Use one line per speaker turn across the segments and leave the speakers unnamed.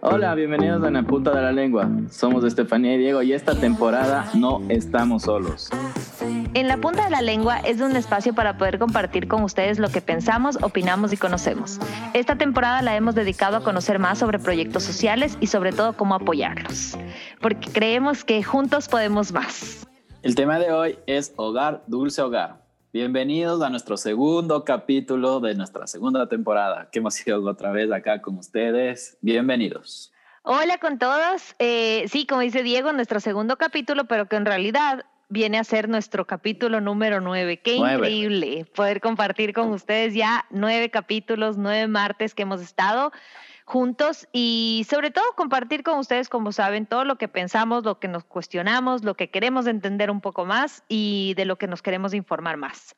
Hola, bienvenidos a la punta de la lengua. Somos Estefanía y Diego y esta temporada no estamos solos.
En la punta de la lengua es un espacio para poder compartir con ustedes lo que pensamos, opinamos y conocemos. Esta temporada la hemos dedicado a conocer más sobre proyectos sociales y sobre todo cómo apoyarlos, porque creemos que juntos podemos más.
El tema de hoy es Hogar, Dulce Hogar. Bienvenidos a nuestro segundo capítulo de nuestra segunda temporada, que hemos ido otra vez acá con ustedes. Bienvenidos.
Hola con todos. Eh, sí, como dice Diego, nuestro segundo capítulo, pero que en realidad viene a ser nuestro capítulo número nueve. Qué increíble poder compartir con ustedes ya nueve capítulos, nueve martes que hemos estado juntos y sobre todo compartir con ustedes, como saben, todo lo que pensamos, lo que nos cuestionamos, lo que queremos entender un poco más y de lo que nos queremos informar más.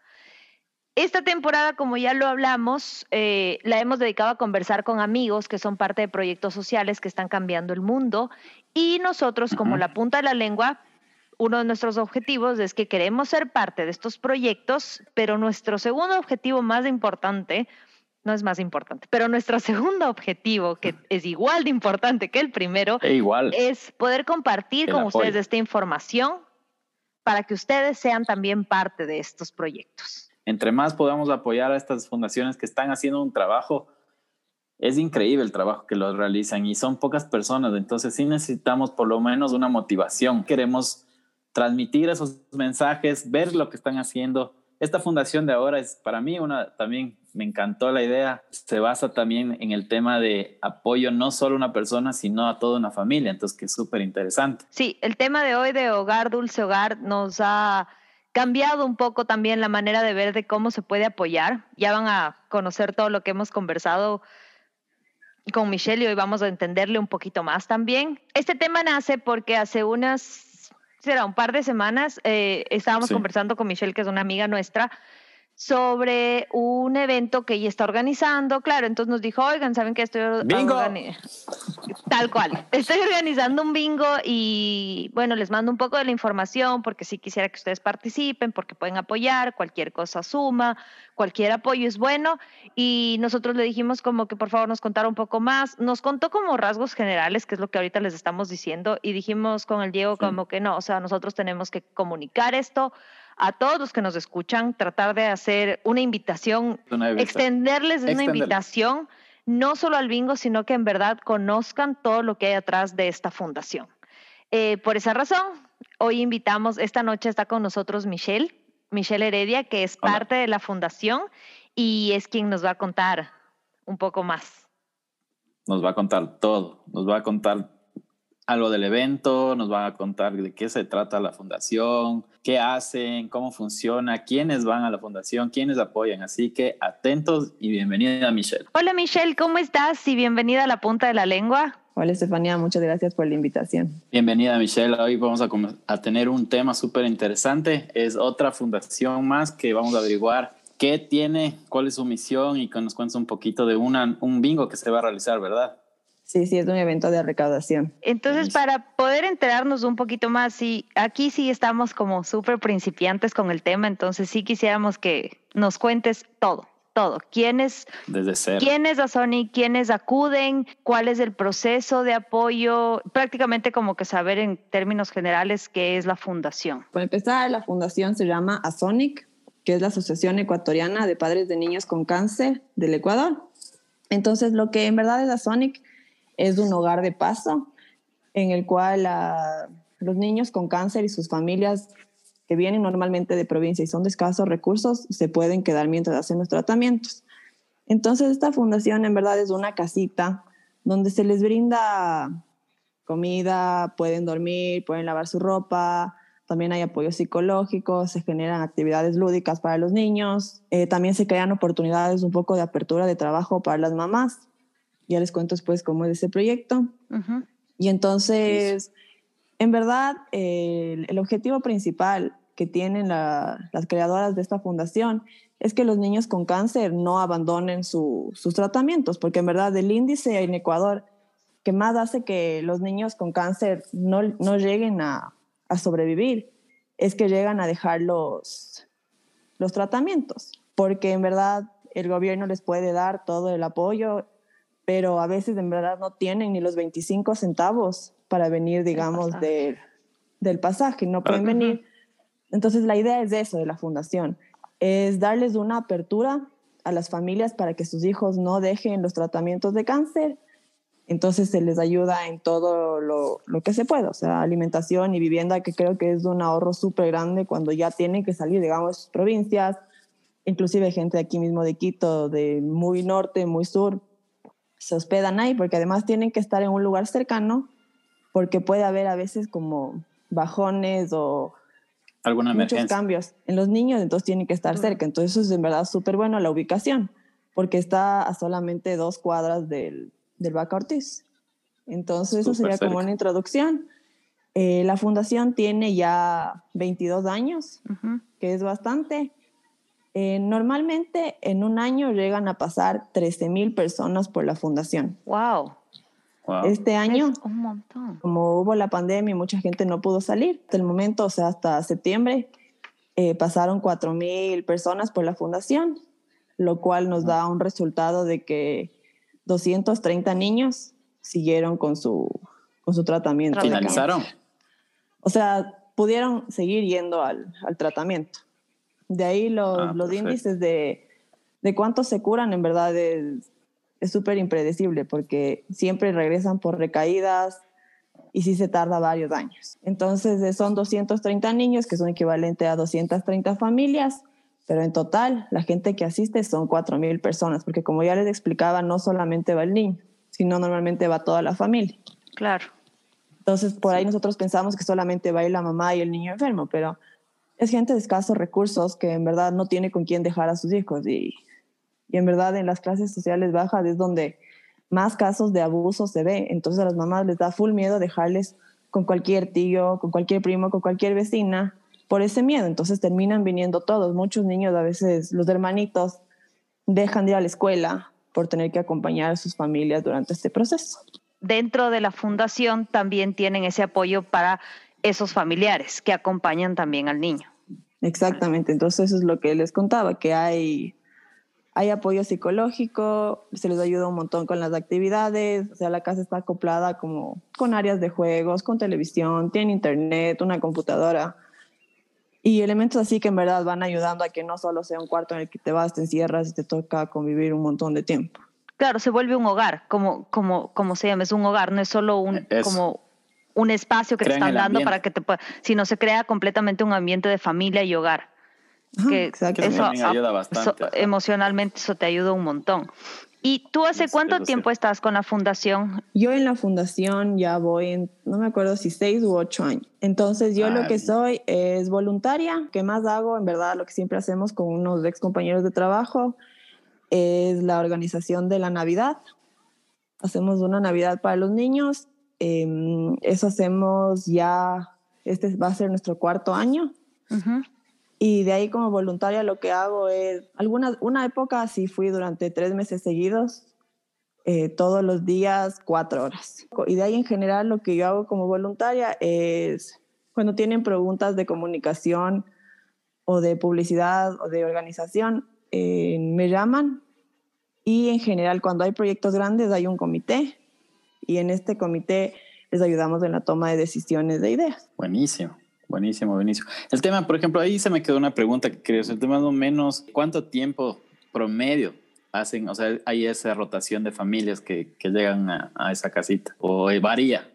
Esta temporada, como ya lo hablamos, eh, la hemos dedicado a conversar con amigos que son parte de proyectos sociales que están cambiando el mundo y nosotros, como la punta de la lengua, uno de nuestros objetivos es que queremos ser parte de estos proyectos, pero nuestro segundo objetivo más importante, no es más importante, pero nuestro segundo objetivo, que es igual de importante que el primero,
e igual.
es poder compartir con ustedes esta información para que ustedes sean también parte de estos proyectos.
Entre más podamos apoyar a estas fundaciones que están haciendo un trabajo, es increíble el trabajo que los realizan y son pocas personas, entonces sí necesitamos por lo menos una motivación. Queremos transmitir esos mensajes, ver lo que están haciendo. Esta fundación de ahora es para mí una, también me encantó la idea, se basa también en el tema de apoyo no solo a una persona, sino a toda una familia, entonces que es súper interesante.
Sí, el tema de hoy de hogar, dulce hogar, nos ha cambiado un poco también la manera de ver de cómo se puede apoyar. Ya van a conocer todo lo que hemos conversado con Michelle y hoy vamos a entenderle un poquito más también. Este tema nace porque hace unas será un par de semanas, eh, estábamos conversando con Michelle, que es una amiga nuestra, sobre un evento que ella está organizando. Claro, entonces nos dijo, oigan, ¿saben que estoy organizando? Tal cual. Estoy organizando un bingo y bueno, les mando un poco de la información porque sí quisiera que ustedes participen, porque pueden apoyar, cualquier cosa suma, cualquier apoyo es bueno. Y nosotros le dijimos como que por favor nos contara un poco más. Nos contó como rasgos generales, que es lo que ahorita les estamos diciendo, y dijimos con el Diego como que no, o sea, nosotros tenemos que comunicar esto a todos los que nos escuchan, tratar de hacer una invitación, extenderles una invitación, no solo al bingo, sino que en verdad conozcan todo lo que hay atrás de esta fundación. Eh, por esa razón, hoy invitamos, esta noche está con nosotros Michelle, Michelle Heredia, que es parte de la fundación y es quien nos va a contar un poco más.
Nos va a contar todo, nos va a contar algo del evento, nos van a contar de qué se trata la fundación, qué hacen, cómo funciona, quiénes van a la fundación, quiénes apoyan. Así que atentos y bienvenida Michelle.
Hola Michelle, ¿cómo estás? Y bienvenida a la punta de la lengua.
Hola Estefanía, muchas gracias por la invitación.
Bienvenida Michelle, hoy vamos a, a tener un tema súper interesante. Es otra fundación más que vamos a averiguar qué tiene, cuál es su misión y que nos cuentes un poquito de una, un bingo que se va a realizar, ¿verdad?
Sí, sí, es un evento de recaudación.
Entonces, para poder enterarnos un poquito más, sí, aquí sí estamos como súper principiantes con el tema, entonces sí quisiéramos que nos cuentes todo, todo. ¿Quiénes,
Desde
¿quiénes a Sony? ¿Quiénes acuden? ¿Cuál es el proceso de apoyo? Prácticamente como que saber en términos generales qué es la fundación.
Para empezar, la fundación se llama ASONIC, que es la Asociación Ecuatoriana de Padres de Niños con Cáncer del Ecuador. Entonces, lo que en verdad es ASONIC es un hogar de paso en el cual los niños con cáncer y sus familias que vienen normalmente de provincia y son de escasos recursos se pueden quedar mientras hacen los tratamientos. Entonces esta fundación en verdad es una casita donde se les brinda comida, pueden dormir, pueden lavar su ropa, también hay apoyo psicológico, se generan actividades lúdicas para los niños, eh, también se crean oportunidades un poco de apertura de trabajo para las mamás ya les cuento después cómo es ese proyecto. Y entonces, en verdad, el, objetivo principal que tienen las creadoras de esta fundación es que los niños con cáncer no abandonen sus tratamientos, porque en verdad el índice en Ecuador que más hace que los niños con cáncer no, no lleguen a, a, sobrevivir es que llegan a dejar los, los tratamientos, porque en verdad el gobierno les puede dar todo el apoyo, pero a veces en verdad no tienen ni los 25 centavos para venir, digamos, del pasaje, no pueden venir. Entonces la idea es eso de la fundación, es darles una apertura a las familias para que sus hijos no dejen los tratamientos de cáncer. Entonces se les ayuda en todo lo, lo que se pueda, o sea, alimentación y vivienda, que creo que es un ahorro súper grande cuando ya tienen que salir, digamos, de sus provincias, inclusive gente de aquí mismo de Quito, de muy norte, muy sur, se hospedan ahí porque además tienen que estar en un lugar cercano porque puede haber a veces como bajones o
alguna
muchos cambios en los niños, entonces tienen que estar cerca. Entonces eso es en verdad súper bueno la ubicación, porque está a solamente dos cuadras del, del Vaca Ortiz. Entonces eso sería como una introducción. Eh, la fundación tiene ya 22 años, que es bastante. Eh, normalmente en un año llegan a pasar 13 mil personas por la fundación.
¡Wow!
Este año, un montón. como hubo la pandemia y mucha gente no pudo salir, hasta el momento, o sea, hasta septiembre, eh, pasaron 4 mil personas por la fundación, lo cual nos da un resultado de que 230 niños siguieron con su, con su tratamiento.
¿Finalizaron?
O sea, pudieron seguir yendo al, al tratamiento. De ahí los, ah, los índices de, de cuántos se curan, en verdad, es es súper impredecible porque siempre regresan por recaídas y sí se tarda varios años. Entonces son 230 niños que son equivalente a 230 familias, pero en total la gente que asiste son 4.000 personas, porque como ya les explicaba, no solamente va el niño, sino normalmente va toda la familia.
Claro.
Entonces por ahí nosotros pensamos que solamente va a ir la mamá y el niño enfermo, pero es gente de escasos recursos que en verdad no tiene con quién dejar a sus hijos y y en verdad en las clases sociales bajas es donde más casos de abuso se ve. Entonces a las mamás les da full miedo dejarles con cualquier tío, con cualquier primo, con cualquier vecina, por ese miedo. Entonces terminan viniendo todos. Muchos niños, a veces los hermanitos, dejan de ir a la escuela por tener que acompañar a sus familias durante este proceso.
Dentro de la fundación también tienen ese apoyo para esos familiares que acompañan también al niño.
Exactamente, entonces eso es lo que les contaba, que hay hay apoyo psicológico, se les ayuda un montón con las actividades, o sea, la casa está acoplada como con áreas de juegos, con televisión, tiene internet, una computadora y elementos así que en verdad van ayudando a que no solo sea un cuarto en el que te vas, te encierras y te toca convivir un montón de tiempo.
Claro, se vuelve un hogar, como, como, como se llama, es un hogar, no es solo un, como un espacio que te están dando para que te pueda, sino se crea completamente un ambiente de familia y hogar que eso, ayuda bastante. emocionalmente eso te ayuda un montón. ¿Y tú hace cuánto tiempo estás con la fundación?
Yo en la fundación ya voy en, no me acuerdo si seis u ocho años. Entonces yo lo que soy es voluntaria. ¿Qué más hago? En verdad lo que siempre hacemos con unos ex compañeros de trabajo es la organización de la Navidad. Hacemos una Navidad para los niños. Em, eso hacemos ya, este va a ser nuestro cuarto año. Y de ahí como voluntaria lo que hago es, alguna, una época sí fui durante tres meses seguidos, eh, todos los días cuatro horas. Y de ahí en general lo que yo hago como voluntaria es cuando tienen preguntas de comunicación o de publicidad o de organización, eh, me llaman y en general cuando hay proyectos grandes hay un comité y en este comité les ayudamos en la toma de decisiones de ideas.
Buenísimo. Buenísimo, buenísimo. El tema, por ejemplo, ahí se me quedó una pregunta que quería hacer. El tema más menos, ¿cuánto tiempo promedio hacen? O sea, hay esa rotación de familias que, que llegan a, a, esa casita o varía.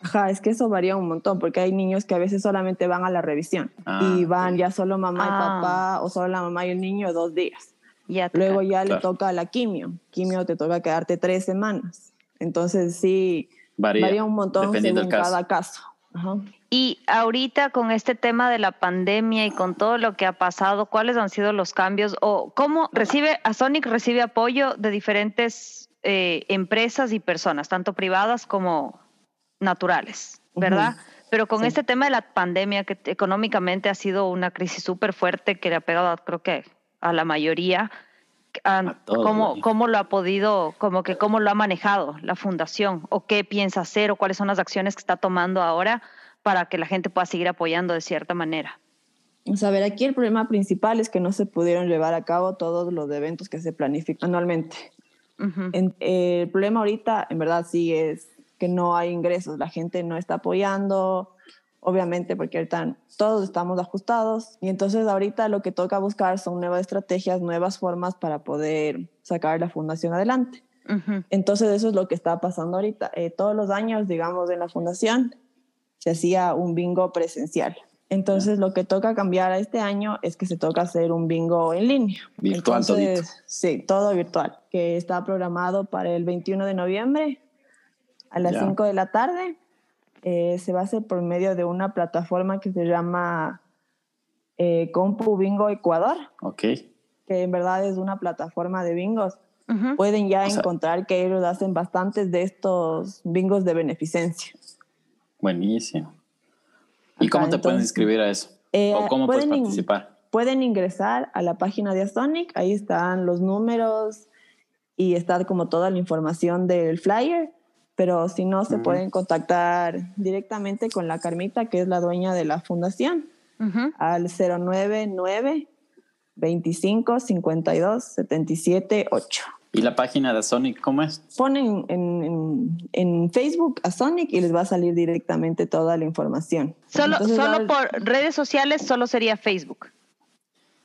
Ajá, es que eso varía un montón porque hay niños que a veces solamente van a la revisión ah, y van ya solo mamá y ah. papá o solo la mamá y el niño dos días. Ya Luego ya le toca la quimio. Quimio te toca quedarte tres semanas. Entonces sí, varía, un montón según cada caso. Ajá.
Y ahorita con este tema de la pandemia y con todo lo que ha pasado, ¿cuáles han sido los cambios o cómo recibe, Sonic recibe apoyo de diferentes eh, empresas y personas, tanto privadas como naturales, ¿verdad? Pero con este tema de la pandemia, que económicamente ha sido una crisis súper fuerte que le ha pegado, creo que a la mayoría, ¿cómo, ¿cómo, lo ha podido, como que cómo lo ha manejado la fundación? ¿O qué piensa hacer? ¿O cuáles son las acciones que está tomando ahora? para que la gente pueda seguir apoyando de cierta manera.
O ver, aquí el problema principal es que no se pudieron llevar a cabo todos los eventos que se planifican anualmente. el problema ahorita, en verdad, sí es que no hay ingresos, la gente no está apoyando, obviamente porque ahorita todos estamos ajustados y entonces ahorita lo que toca buscar son nuevas estrategias, nuevas formas para poder sacar la fundación adelante. Entonces eso es lo que está pasando ahorita. Eh, todos los años, digamos, en la fundación se hacía un bingo presencial. Entonces lo que toca cambiar a este año es que se toca hacer un bingo en línea.
Virtual
Sí, todo virtual, que está programado para el 21 de noviembre a las 5 de la tarde. Eh, se va a hacer por medio de una plataforma que se llama eh, Compu Bingo Ecuador.
Ok.
Que en verdad es una plataforma de bingos. Pueden ya encontrar que ellos hacen bastantes de estos bingos de beneficencia.
Buenísimo. ¿Y cómo te pueden inscribir a eso?
Eh,
¿O cómo puedes participar?
pueden ingresar a la página de Asonic, ahí están los números y está como toda la información del flyer, pero si no, se pueden contactar directamente con la Carmita, que es la dueña de la fundación, al 099 25 52 77 8.
¿Y la página de Sonic cómo es?
Ponen en, en, Facebook a Sonic y les va a salir directamente toda la información.
Solo, solo por redes sociales, solo sería Facebook.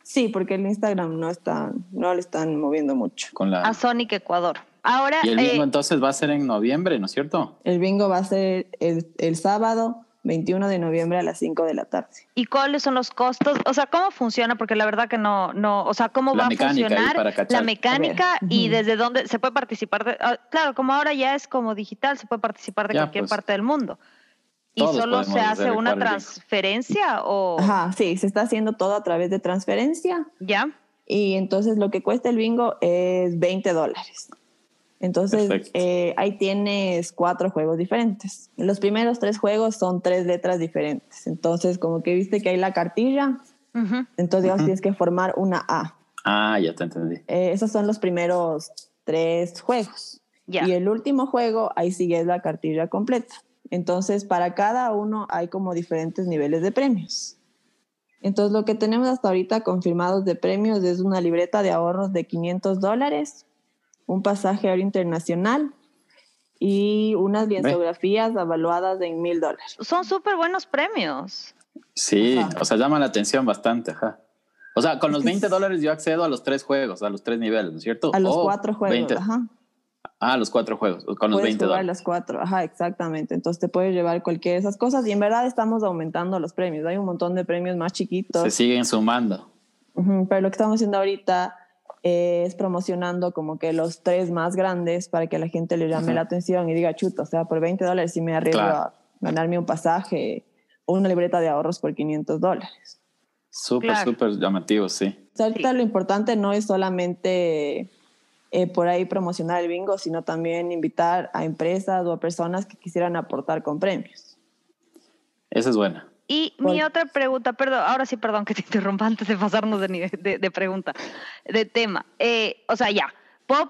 Sí, porque el Instagram no está, no le están moviendo mucho.
Con la... A Sonic Ecuador. Ahora,
y el bingo eh, entonces va a ser en noviembre, ¿no es cierto?
El bingo va a ser el, el sábado 21 de noviembre a las 5 de la tarde.
¿Y cuáles son los costos? O sea, ¿cómo funciona? Porque la verdad que no, no, o sea, ¿cómo va a funcionar la mecánica y desde dónde se puede participar? Ah, claro, como ahora ya es como digital, se puede participar de cualquier pues. parte del mundo. ¿Y solo se hace una transferencia o...?
Ajá, sí, se está haciendo todo a través de transferencia.
Ya.
Y entonces lo que cuesta el bingo es 20 dólares. Entonces, eh, ahí tienes cuatro juegos diferentes. Los primeros tres juegos son tres letras diferentes. Entonces, como que viste que hay la cartilla, entonces tienes que formar una A.
Ah, ya te entendí.
Eh, esos son los primeros tres juegos. Y el último juego, ahí sigue la cartilla completa. Entonces, para cada uno hay como diferentes niveles de premios. Entonces, lo que tenemos hasta ahorita confirmados de premios es una libreta de ahorros de 500 dólares, un pasaje aéreo internacional y unas biografías evaluadas en mil dólares.
Son súper buenos premios.
Sí, o sea, llama la atención bastante, ajá. O sea, con los 20 dólares yo accedo a los tres juegos, a los tres niveles, ¿no es cierto?
A los cuatro juegos, ajá.
Ah, los cuatro juegos, con los 20 dólares.
los cuatro, ajá, exactamente. Entonces te puedes llevar cualquiera de esas cosas y en verdad estamos aumentando los premios. Hay un montón de premios más chiquitos.
Se siguen sumando.
pero lo que estamos haciendo ahorita es promocionando como que los tres más grandes para que la gente le llame la atención y diga, chuta, o sea, por 20 dólares si me arriesgo a ganarme un pasaje o una libreta de ahorros por 500 dólares.
Súper, súper llamativo, sí.
ahorita lo importante no es solamente eh, por ahí promocionar el bingo, sino también invitar a empresas o a personas que quisieran aportar con premios.
Esa es buena.
Y mi otra pregunta, perdón, ahora sí, perdón que te interrumpa antes de pasarnos de, de, pregunta, de tema. Eh, o sea, ya, puedo,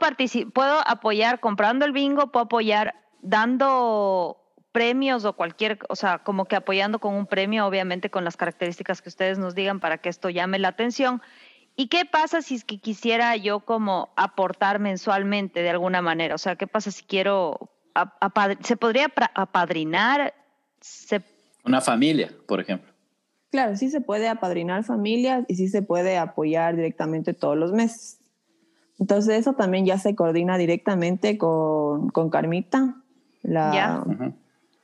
puedo apoyar comprando el bingo, puedo apoyar dando premios o cualquier, o sea, como que apoyando con un premio, obviamente con las características que ustedes nos digan para que esto llame la atención. ¿Y qué pasa si es que quisiera yo como aportar mensualmente de alguna manera? O sea, ¿qué pasa si quiero, se podría apadrinar? ¿Se
una familia, por ejemplo.
Claro, sí se puede apadrinar familias y sí se puede apoyar directamente todos los meses. Entonces eso también ya se coordina directamente con, con Carmita, la,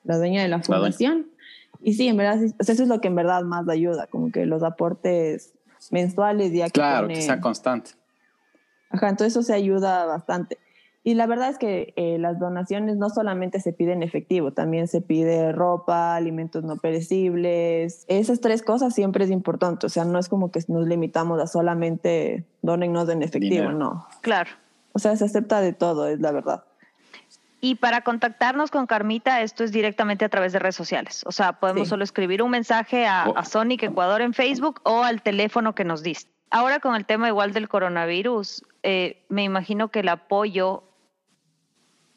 la dueña de la fundación. Y sí, en verdad, eso es lo que en verdad más ayuda, como que los aportes mensuales ya que
Claro, que sea constante.
Ajá, entonces eso se ayuda bastante. Y la verdad es que eh, las donaciones no solamente se piden efectivo, también se pide ropa, alimentos no perecibles. Esas tres cosas siempre es importante. O sea, no es como que nos limitamos a solamente donennos en efectivo, no.
Claro.
O sea, se acepta de todo, es la verdad.
Y para contactarnos con Carmita, esto es directamente a través de redes sociales. O sea, podemos solo escribir un mensaje a, a Sonic Ecuador en Facebook o al teléfono que nos diste. Ahora con el tema igual del coronavirus, eh, me imagino que el apoyo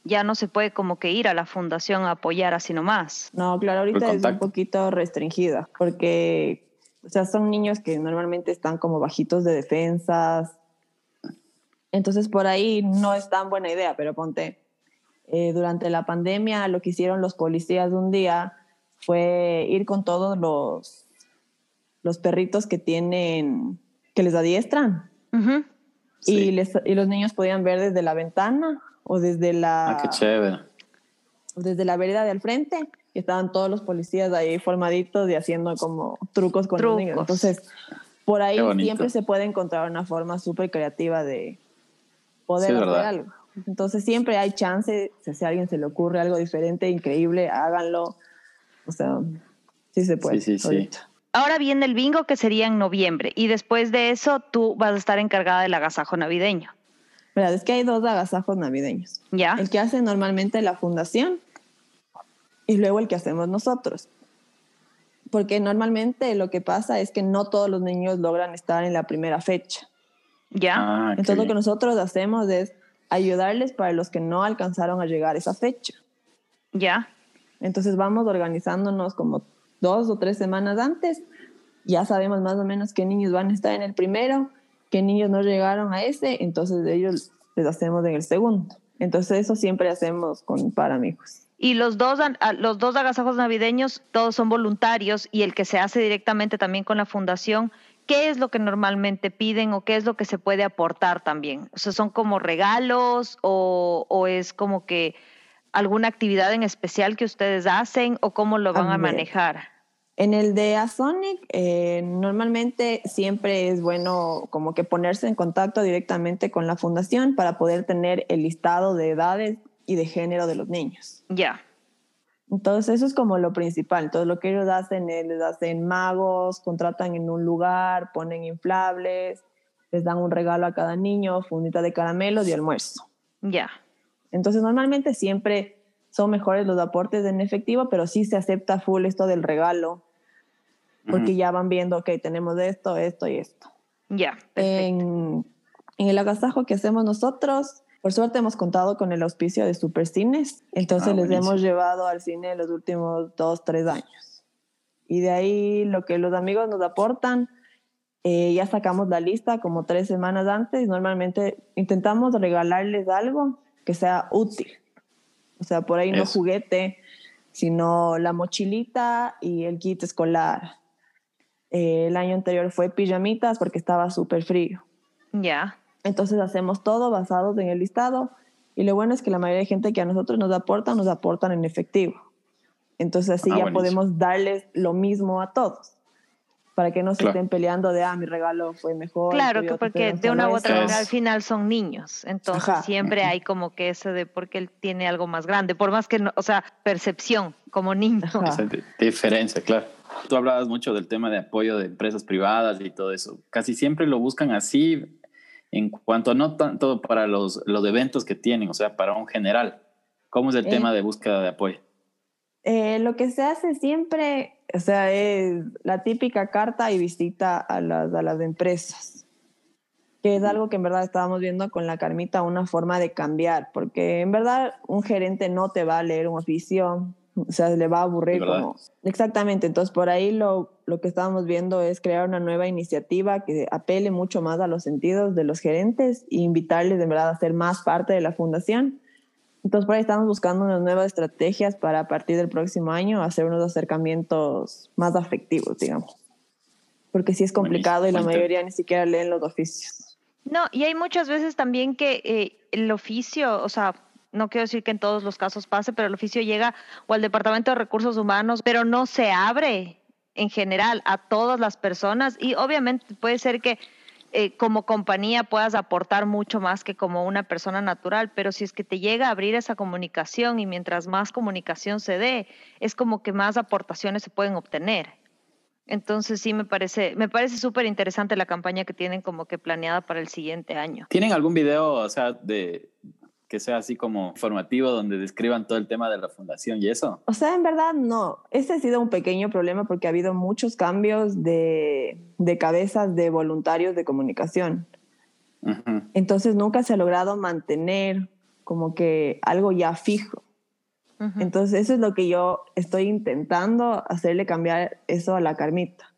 ya no se puede como que ir a la fundación a apoyar así nomás.
No, claro, ahorita es un poquito restringida, porque O sea, son niños que normalmente están como bajitos de defensas. Entonces, por ahí no es tan buena idea, pero ponte, eh, durante la pandemia lo que hicieron los policías un día fue ir con todos los, los perritos que tienen, que les adiestran. y, les, y los niños podían ver desde la ventana o desde la...
Ah, qué chévere.
Desde la vereda del frente. Y estaban todos los policías ahí formaditos y haciendo como trucos con los niños. Entonces, por ahí siempre se puede encontrar una forma súper creativa de poder hacer algo. Entonces siempre hay chance, si a alguien se le ocurre algo diferente, increíble, háganlo. O sea, sí se puede.
Sí, sí, sí.
Ahora viene el bingo que sería en noviembre y después de eso tú vas a estar encargada del agasajo navideño.
Mira, es que hay dos agasajos navideños.
Ya.
El que hace normalmente la fundación y luego el que hacemos nosotros. Porque normalmente lo que pasa es que no todos los niños logran estar en la primera fecha.
Ya.
Ah,
Entonces lo que nosotros hacemos es ayudarles para los que no alcanzaron a llegar a esa fecha.
Ya.
Entonces vamos organizándonos como dos o tres semanas antes. Ya sabemos más o menos qué niños van a estar en el primero, qué niños no llegaron a ese, entonces ellos les hacemos en el segundo. Entonces eso siempre hacemos con para amigos.
Y los dos, los dos agasajos navideños, todos son voluntarios y el que se hace directamente también con la fundación ¿qué es lo que normalmente piden o qué es lo que se puede aportar también? O sea, ¿son como regalos o, es como que alguna actividad en especial que ustedes hacen o cómo lo van a, manejar?
En el de Asonic, eh, normalmente siempre es bueno como que ponerse en contacto directamente con la fundación para poder tener el listado de edades y de género de los niños.
Ya.
Entonces eso es como lo principal. Entonces lo que ellos hacen es, les hacen magos, contratan en un lugar, ponen inflables, les dan un regalo a cada niño, fundita de caramelos y almuerzo.
Ya.
Entonces normalmente siempre son mejores los aportes en efectivo, pero sí se acepta full esto del regalo, porque ya van viendo, ok, tenemos esto, esto y esto.
Ya.
en, en el agasajo que hacemos nosotros, por suerte hemos contado con el auspicio de Supercines, entonces ah, les hemos llevado al cine los últimos dos, tres años. Y de ahí lo que los amigos nos aportan, eh, ya sacamos la lista como tres semanas antes. Normalmente intentamos regalarles algo que sea útil. O sea, por ahí no juguete, sino la mochilita y el kit escolar. Eh, el año anterior fue pijamitas porque estaba súper frío.
Ya.
Entonces hacemos todo basados en el listado y lo bueno es que la mayoría de gente que a nosotros nos aporta, nos aportan en efectivo. Entonces así ah, ya podemos darles lo mismo a todos para que no se estén peleando de, ah, mi regalo fue mejor.
Claro, que porque de una u otra manera al final son niños, entonces siempre hay como que eso de porque él tiene algo más grande, por más que, no, o sea, percepción como niño.
diferencia, claro. Tú hablabas mucho del tema de apoyo de empresas privadas y todo eso. Casi siempre lo buscan así en cuanto no tanto para los, los eventos que tienen, o sea, para un general. ¿Cómo es el tema de búsqueda de apoyo?
Eh, lo que se hace siempre, o sea, es la típica carta y visita a las, a las empresas, que es algo que en verdad estábamos viendo con la Carmita, una forma de cambiar, porque en verdad un gerente no te va a leer un oficio, o sea, le va a aburrir como... Exactamente, entonces por ahí lo, lo que estábamos viendo es crear una nueva iniciativa que apele mucho más a los sentidos de los gerentes e invitarles de verdad a ser más parte de la fundación. Entonces por ahí estamos buscando unas nuevas estrategias para a partir del próximo año hacer unos acercamientos más afectivos, digamos. Porque sí es complicado y la mayoría ni siquiera leen los oficios.
No, y hay muchas veces también que eh, el oficio, o sea, no quiero decir que en todos los casos pase, pero el oficio llega o al Departamento de Recursos Humanos, pero no se abre en general a todas las personas y obviamente puede ser que eh, como compañía puedas aportar mucho más que como una persona natural, pero si es que te llega a abrir esa comunicación y mientras más comunicación se dé, es como que más aportaciones se pueden obtener. Entonces sí me parece, me parece súper interesante la campaña que tienen como que planeada para el siguiente año.
¿Tienen algún video, o sea, de, que sea así como formativo donde describan todo el tema de la fundación y eso?
O sea, en verdad no. Ese ha sido un pequeño problema porque ha habido muchos cambios de, de cabezas de voluntarios de comunicación. Entonces nunca se ha logrado mantener como que algo ya fijo. Entonces eso es lo que yo estoy intentando hacerle cambiar eso a la Carmita.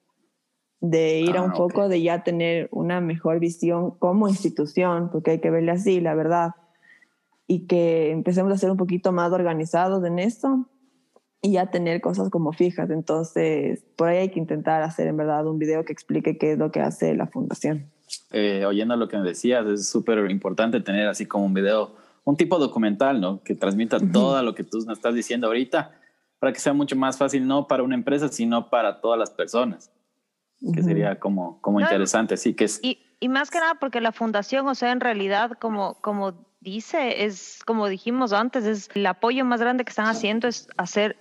de ir a
Ah,
un
ok.
poco de ya tener una mejor visión como institución, porque hay que verle así, la verdad, y que empecemos a ser un poquito más organizados en esto y ya tener cosas como fijas. Entonces, por ahí hay que intentar hacer en verdad un video que explique qué es lo que hace la fundación.
Eh, oyendo lo que me decías, es súper importante tener así como un video, un tipo documental, ¿no? Que transmita
Ujú.
todo lo que tú nos estás diciendo ahorita, para que sea mucho más fácil, no para una empresa, sino para todas las personas, que
Ujú.
sería como, como
No,
interesante. Sí, que es,
Y, y más que nada porque la fundación, o sea, en realidad, como, como dice, es como dijimos antes, es el apoyo más grande que están haciendo es hacer,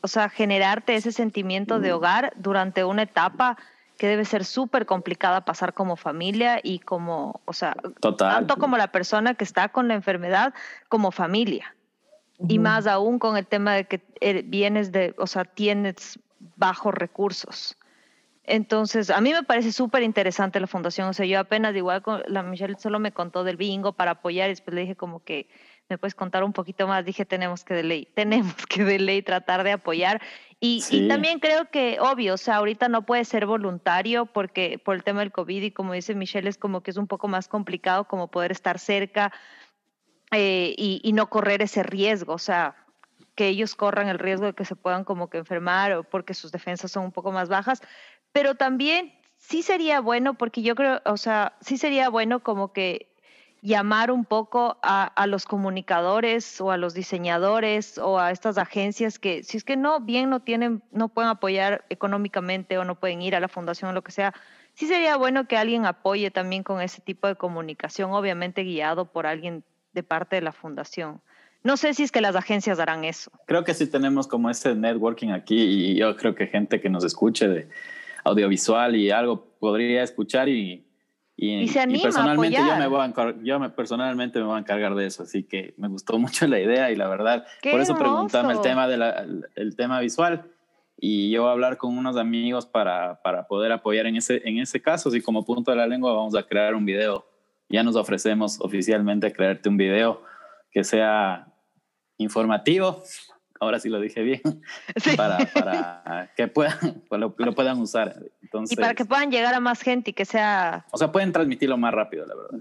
o sea, generarte ese sentimiento de hogar durante una etapa que debe ser súper complicada pasar como familia y como, o sea,
total.
tanto como la persona que está con la enfermedad como familia. Y más aún con el tema de que eh, vienes de, o sea, tienes bajos recursos. Entonces, a mí me parece súper interesante la fundación. O sea, yo apenas, igual, con la Michelle solo me contó del bingo para apoyar y después le dije como que me puedes contar un poquito más. Dije, tenemos que de ley, tenemos que de ley tratar de apoyar. Y, también creo que, obvio, o sea, ahorita no puede ser voluntario porque por el tema del COVID y como dice Michelle, es como que es un poco más complicado como poder estar cerca eh, y, y no correr ese riesgo, o sea, que ellos corran el riesgo de que se puedan como que enfermar o porque sus defensas son un poco más bajas, pero también sí sería bueno, porque yo creo, o sea, sí sería bueno como que llamar un poco a, los comunicadores o a los diseñadores o a estas agencias que si es que no bien no tienen no pueden apoyar económicamente o no pueden ir a la fundación o lo que sea sí sería bueno que alguien apoye también con ese tipo de comunicación obviamente guiado por alguien de parte de la fundación. No sé si es que las agencias harán eso.
Creo que sí tenemos como ese networking aquí y yo creo que gente que nos escuche de audiovisual y algo podría escuchar y, y,
Y se anima a
personalmente yo me voy a yo me, personalmente me voy a encargar de eso, así que me gustó mucho la idea y la verdad,
¡Qué
por eso preguntame el
hermoso!
tema, de la, el tema visual. Y yo voy a hablar con unos amigos para, para poder apoyar en ese, en ese caso, si como punto de la lengua vamos a crear un video, ya nos ofrecemos oficialmente a crearte un video que sea informativo, ahora sí lo dije bien,
Sí.
para, para que puedan, para lo, lo puedan usar. Entonces,
y para que puedan llegar a más gente y que sea
o sea, pueden transmitirlo más rápido, la verdad.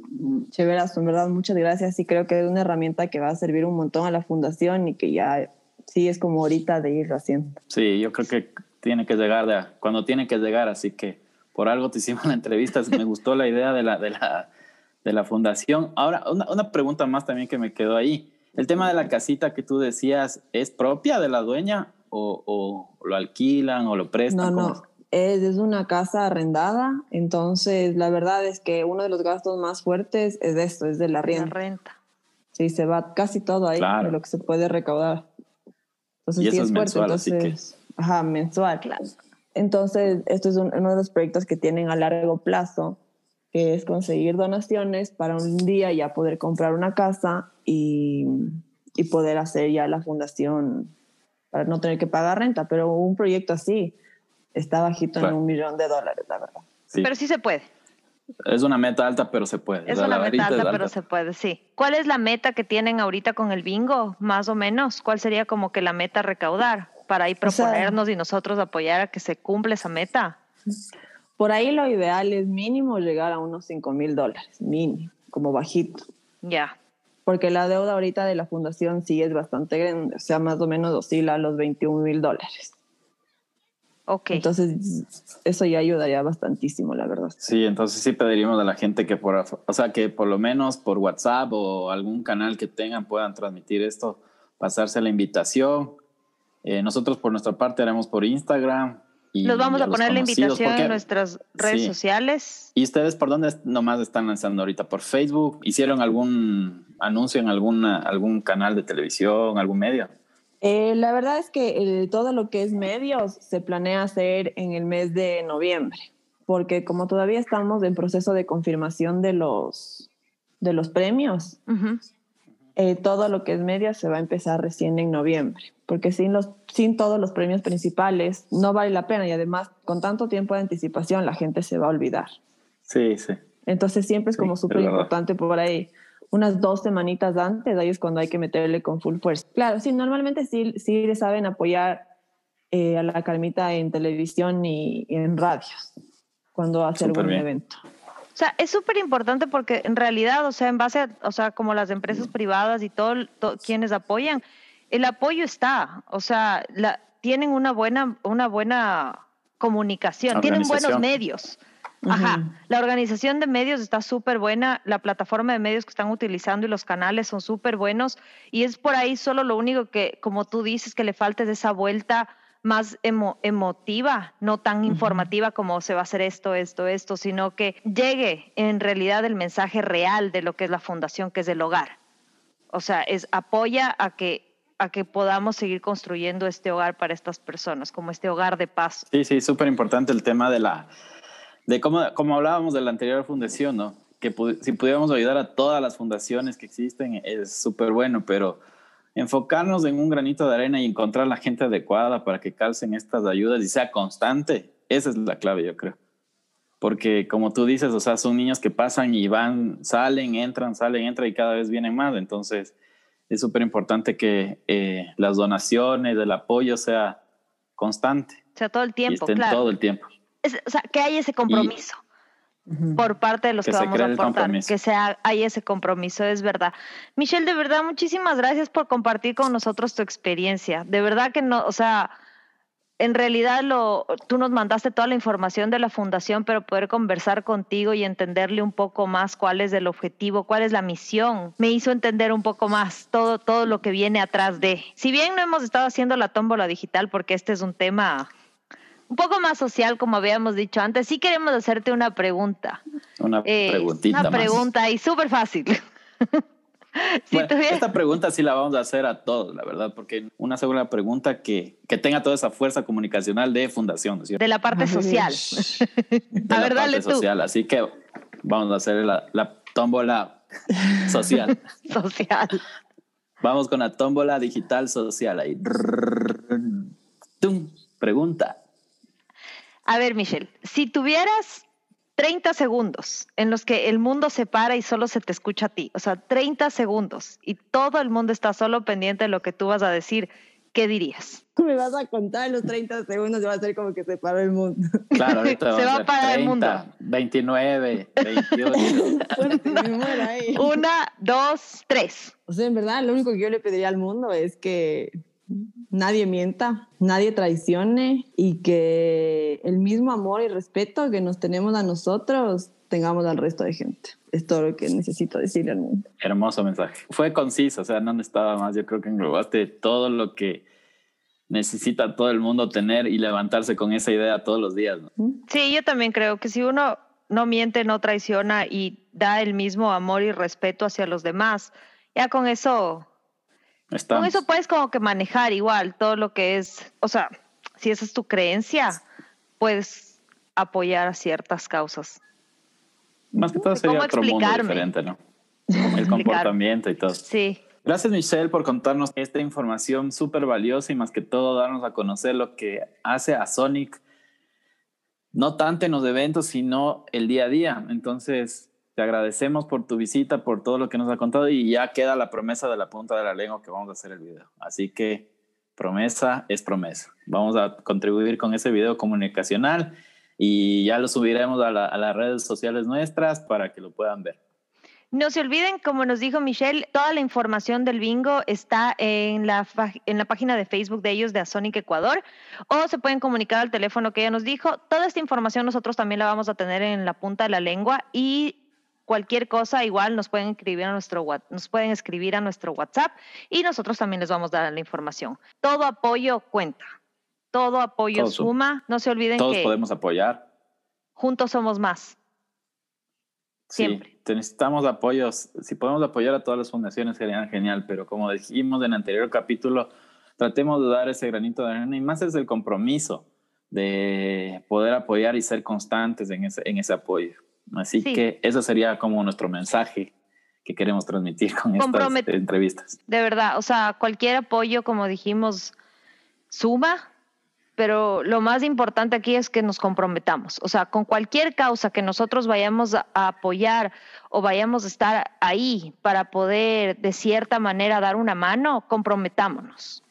Chéveras, en verdad, muchas gracias. Y creo que es una herramienta que va a servir un montón a la fundación y que ya sí es como ahorita de irlo haciendo.
Sí, yo creo que tiene que llegar de, cuando tiene que llegar, así que por algo te hicimos la entrevista. Me gustó la idea de la, de la, de la fundación. Ahora, una, una pregunta más también que me quedó ahí. El tema de la casita que tú decías, ¿es propia de la dueña o, o lo alquilan o lo
No,
prestan? ¿Cómo
no, es, es una casa arrendada. Entonces, la verdad es que uno de los gastos más fuertes es esto, es de la
la
rienda.
renta
Sí, se va casi todo ahí
Claro.
de lo que se puede recaudar. Entonces,
Y
sí
eso
es
es
fuerte.
mensual, así que-
ajá, mensual.
Claro.
Entonces, esto es un- uno de los proyectos que tienen a largo plazo, que es conseguir donaciones para un día ya poder comprar una casa y, y poder hacer ya la fundación para no tener que pagar renta. Pero un proyecto así está bajito
Claro.
en un millón de dólares, la verdad.
Sí,
pero sí se puede
es una meta alta, pero se puede.
Es
O sea,
una
la
meta alta, pero se puede, sí. ¿Cuál es la meta que tienen ahorita con el bingo, más o menos? ¿Cuál sería como que la meta recaudar para ahí
O sea-
proponernos y nosotros apoyar a que se cumpla esa meta?
Por ahí lo ideal es mínimo llegar a unos 5 mil dólares, mínimo, como bajito.
Ya.
Porque la deuda ahorita de la fundación sí es bastante grande, o sea, más o menos oscila a los 21 mil dólares.
Ok.
Entonces, eso ya ayudaría bastantísimo, la verdad.
Sí, entonces sí pediríamos a la gente que por, o sea, que por lo menos por WhatsApp o algún canal que tengan puedan transmitir esto, pasarse la invitación. Eh, nosotros por nuestra parte haremos por Instagram. Y
Los vamos a poner la invitación
porque-
en nuestras redes
Sí.
sociales.
¿Y ustedes por dónde nomás están lanzando ahorita? ¿Por Facebook? ¿Hicieron algún anuncio en alguna, algún canal de televisión, algún medio?
Eh, la verdad es que eh, todo lo que es medios se planea hacer en el mes de noviembre, porque como todavía estamos en proceso de confirmación de los, de los premios. Eh, todo lo que es medios se va a empezar recién en noviembre, porque sin, los, sin todos los premios principales no vale la pena y además con tanto tiempo de anticipación la gente se va a olvidar.
Sí, sí.
Entonces siempre es
Sí,
como súper
verdad.
importante por ahí unas dos semanitas antes, ahí es cuando hay que meterle con full fuerza. Claro, sí, normalmente sí, sí le saben apoyar eh, a la Carmita en televisión y, y en radios, cuando hace algún evento.
O sea, es súper importante porque en realidad, o sea, en base a, o sea, como las empresas privadas y todo, quienes apoyan, el apoyo está, o sea, la, tienen una buena, una buena comunicación, tienen buenos medios. Ajá, la organización de medios está súper buena, la plataforma de medios que están utilizando y los canales son súper buenos y es por ahí solo lo único que, como tú dices, que le falta es esa vuelta más emotiva, no tan informativa como se va a hacer esto, esto, esto, sino que llegue en realidad el mensaje real de lo que es la fundación, que es el hogar. O sea, es apoya a que a que podamos seguir construyendo este hogar para estas personas, como este hogar de paz.
Sí, sí, súper importante el tema de la, de cómo, como hablábamos de la anterior fundación, ¿no? Que si pudiéramos ayudar a todas las fundaciones que existen es súper bueno, pero enfocarnos en un granito de arena y encontrar la gente adecuada para que calcen estas ayudas y sea constante, esa es la clave, yo creo. Porque como tú dices, o sea, son niños que pasan y van, salen, entran, salen, entran y cada vez vienen más. Entonces, es súper importante que eh, las donaciones, el apoyo sea constante.
O sea, todo el tiempo,
y estén todo el tiempo.
o sea, que hay ese compromiso por parte de los que, vamos a aportar, que sea, hay ese compromiso, es verdad. Michelle, de verdad, muchísimas gracias por compartir con nosotros tu experiencia. De verdad que no, o sea, en realidad lo, tú nos mandaste toda la información de la fundación, pero poder conversar contigo y entenderle un poco más cuál es el objetivo, cuál es la misión, me hizo entender un poco más todo, todo lo que viene atrás de. Si bien no hemos estado haciendo la tómbola digital, porque este es un tema un poco más social, como habíamos dicho antes, sí queremos hacerte una pregunta.
Una eh, preguntita.
Una pregunta y súper fácil.
Esta pregunta sí la vamos a hacer a todos, la verdad, porque una segunda pregunta que, que tenga toda esa fuerza comunicacional de fundación.
De la parte social.
De a la parte social. Así que vamos a hacer la, la tómbola social.
social.
Vamos con la tómbola digital social ahí. Pregunta.
A ver, Michelle, si tuvieras 30 segundos en los que el mundo se para y solo se te escucha a ti, o sea, 30 segundos y todo el mundo está solo pendiente de lo que tú vas a decir, ¿qué dirías?
Me vas a contar los 30 segundos y va a ser como que se paró el mundo.
Claro, ahorita se va a parar el mundo. 29, 28.
Una, dos, tres.
O sea, en verdad, lo único que yo le pediría al mundo es que nadie mienta, nadie traicione y que el mismo amor y respeto que nos tenemos a nosotros tengamos al resto de gente. Es todo lo que necesito decirle al mundo.
Hermoso mensaje. Fue conciso, o sea, no necesitaba más. Yo creo que englobaste todo lo que necesita todo el mundo tener y levantarse con esa idea todos los días.
Sí, yo también creo que si uno no miente, no traiciona y da el mismo amor y respeto hacia los demás, ya con eso con eso puedes como que manejar igual todo lo que es, o sea, si esa es tu creencia, puedes apoyar a ciertas causas.
Más que todo sería otro mundo diferente, ¿no? el comportamiento y todo.
Sí.
Gracias Michelle por contarnos esta información súper valiosa y más que todo darnos a conocer lo que hace a Sonic, no tanto en los eventos, sino el día a día. Entonces, te agradecemos por tu visita, por todo lo que nos ha contado y ya queda la promesa de la punta de la lengua que vamos a hacer el video. Así que promesa es promesa. Vamos a contribuir con ese video comunicacional y ya lo subiremos a, las redes sociales nuestras para que lo puedan ver.
No se olviden, como nos dijo Michelle, toda la información del bingo está en la, en la página de Facebook de ellos de Asonic Ecuador o se pueden comunicar al teléfono que ella nos dijo. Toda esta información nosotros también la vamos a tener en la punta de la lengua y cualquier cosa, igual nos pueden escribir a nuestro nos pueden escribir a nuestro WhatsApp y nosotros también les vamos a dar la información. Todo apoyo cuenta. Todo apoyo suma. No se olviden
todos
que
podemos apoyar.
Juntos somos más. Siempre.
Sí, necesitamos apoyos. Si podemos apoyar a todas las fundaciones sería genial, pero como dijimos en el anterior capítulo, tratemos de dar ese granito de arena y más es el compromiso de poder apoyar y ser constantes en ese, en ese apoyo. Así que eso sería como nuestro mensaje que queremos transmitir con estas entrevistas.
De verdad, o sea, cualquier apoyo, como dijimos, suma, pero lo más importante aquí es que nos comprometamos. O sea, con cualquier causa que nosotros vayamos a apoyar o vayamos a estar ahí para poder de cierta manera dar una mano, comprometámonos.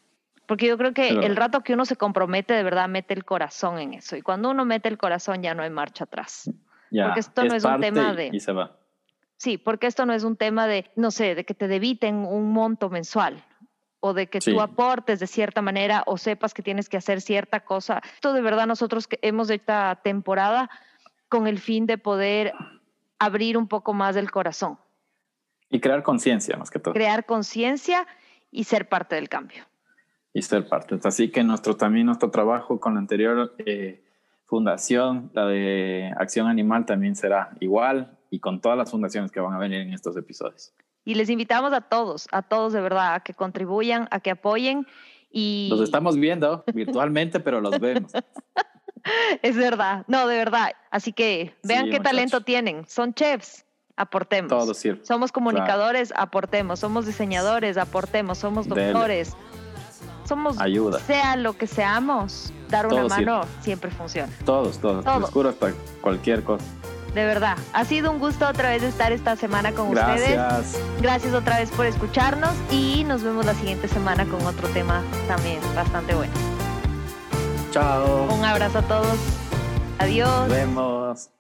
Porque yo creo que el rato que uno se compromete, de verdad mete el corazón en eso. Y cuando uno mete el corazón, ya no hay marcha atrás. Porque esto no es un tema de.
Y se va.
Sí, porque esto no es un tema de, no sé, de que te debiten un monto mensual o de que tú aportes de cierta manera o sepas que tienes que hacer cierta cosa. Esto de verdad nosotros que hemos de esta temporada con el fin de poder abrir un poco más el corazón.
Y crear conciencia más que todo.
Crear conciencia y ser parte del cambio
y ser parte. Así que nuestro, también nuestro trabajo con la anterior eh, fundación, la de Acción Animal, también será igual y con todas las fundaciones que van a venir en estos episodios.
Y les invitamos a todos, a todos de verdad, a que contribuyan, a que apoyen y...
Los estamos viendo virtualmente, pero los vemos.
es verdad, no, de verdad. Así que vean qué talento tienen. Son chefs, aportemos.
Todo sirve.
Somos comunicadores, aportemos. Somos diseñadores, aportemos. Somos doctores, somos,
ayuda.
Sea lo que seamos, dar una mano siempre funciona.
Todos, todos. Les juro hasta cualquier cosa.
De verdad, ha sido un gusto otra vez estar esta semana con
ustedes.
Gracias. Gracias otra vez por escucharnos y nos vemos la siguiente semana con otro tema también bastante bueno.
Chao.
Un abrazo a todos. Adiós.
Nos vemos.